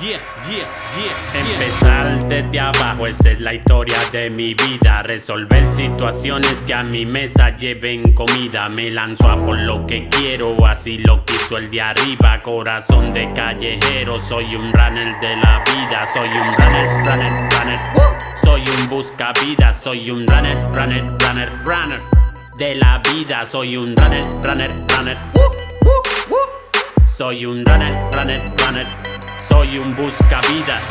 yeah, yeah, yeah. Empezar desde abajo, esa es la historia de mi vida. Resolver situaciones que a mi mesa lleven comida. Me lanzo a por lo que quiero, así lo quiso el de arriba. Corazón de callejero, soy un runner de la vida. Soy un runner, runner, runner. Soy un busca vida, soy un runner, runner, runner, runner. De la vida, soy un runner, runner, runner. Soy un runner, runner, runner. Soy un buscavidas.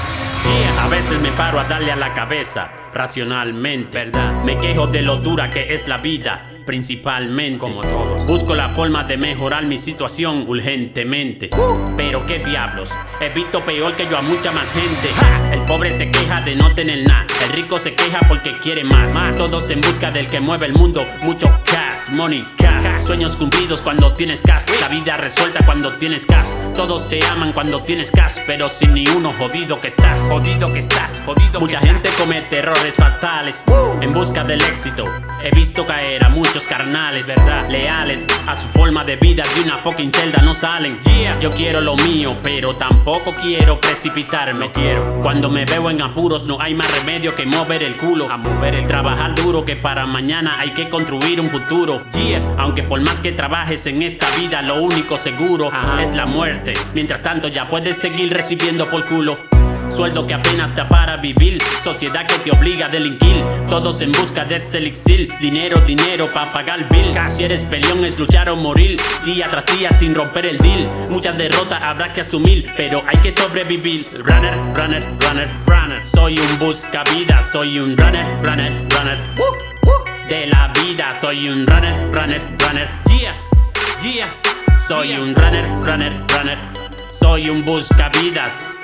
Yeah, a veces me paro a darle a la cabeza, racionalmente, ¿verdad? Me quejo de lo dura que es la vida, principalmente. Como todos. Busco la forma de mejorar mi situación urgentemente. Pero qué diablos, he visto peor que yo a mucha más gente. ¡Ja! El pobre se queja de no tener nada, el rico se queja porque quiere más. más. Todos en busca del que mueve el mundo, mucho cash, money, cash. Sueños cumplidos cuando tienes cash, la vida resuelta cuando tienes cash. Todos te aman cuando tienes cash, pero sin ni uno jodido que estás. Jodido que estás, jodido Mucha que gente estás. comete errores fatales en busca del éxito. He visto caer a muchos carnales, ¿verdad? Leales a su forma de vida de una fucking celda no salen. Yeah. Yo quiero lo mío, pero tampoco quiero precipitarme. No quiero. Cuando me veo en apuros, no hay más remedio que mover el culo. A mover el Trabajar duro que para mañana hay que construir un futuro. Yeah. Aunque por más que trabajes en esta vida, lo único seguro Ajá. es la muerte. Mientras tanto, ya puedes seguir recibiendo por culo. Sueldo que apenas te para vivir, sociedad que te obliga a delinquir. Todos en busca de ese elixir, dinero, dinero para pagar bill. Si eres peleón es luchar o morir, día tras día sin romper el deal. Muchas derrotas habrá que asumir, pero hay que sobrevivir. Runner, runner, runner, runner. Soy un busca vida, soy un runner, runner, runner. De la vida, soy un runner, runner, runner. Yeah, yeah. Soy un runner, runner, runner. Soy un buscavidas.